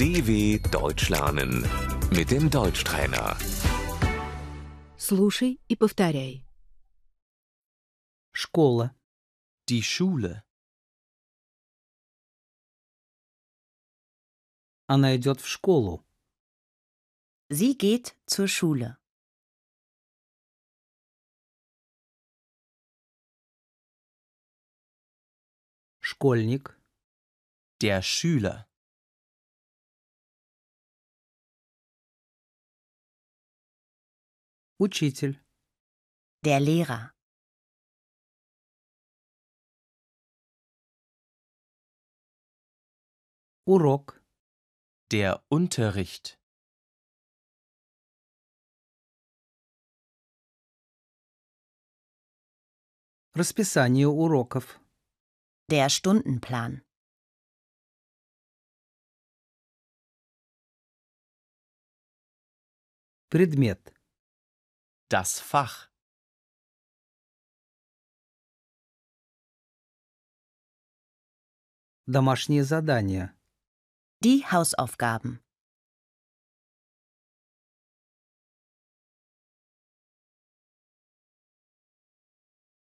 DW Deutsch lernen mit dem Deutschtrainer. Слушай и повторяй. Школа. Die Schule. Она идет в школу. Sie geht zur Schule. Школьник. Der Schüler. Учитель. Der Lehrer. Урок. Der Unterricht. Расписание уроков. Der Stundenplan. Предмет. Das Fach. Домашнее задание. Die Hausaufgaben.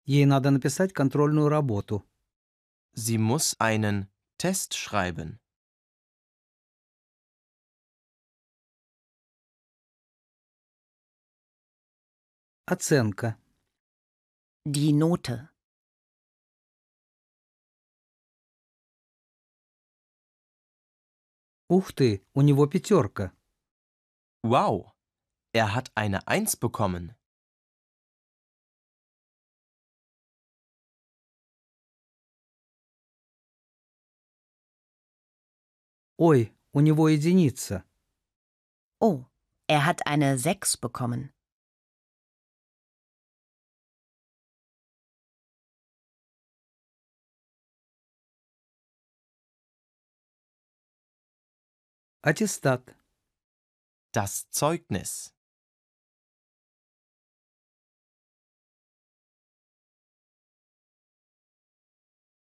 Ей надо написать контрольную работу. Sie muss einen Test schreiben. Оценка. Die Note. Ух ты, у него пятерка. Wow, er hat eine Eins bekommen. Ой, у него единица. Oh, er hat eine 6 bekommen. Аттестат. Das Zeugnis.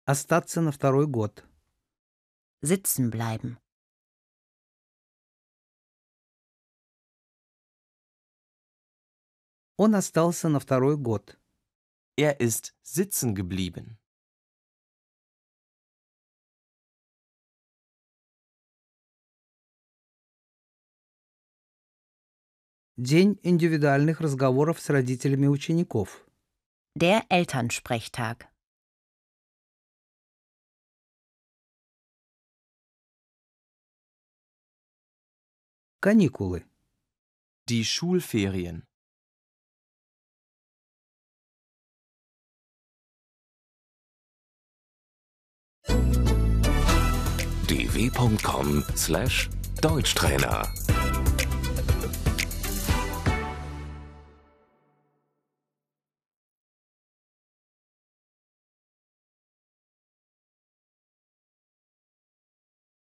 Остаться на второй год. Sitzen bleiben. Он остался на второй год. Er ist sitzen geblieben. День индивидуальных разговоров с родителями учеников. Der Elternsprechtag. Каникулы. Die Schulferien. dw.com/deutschtrainer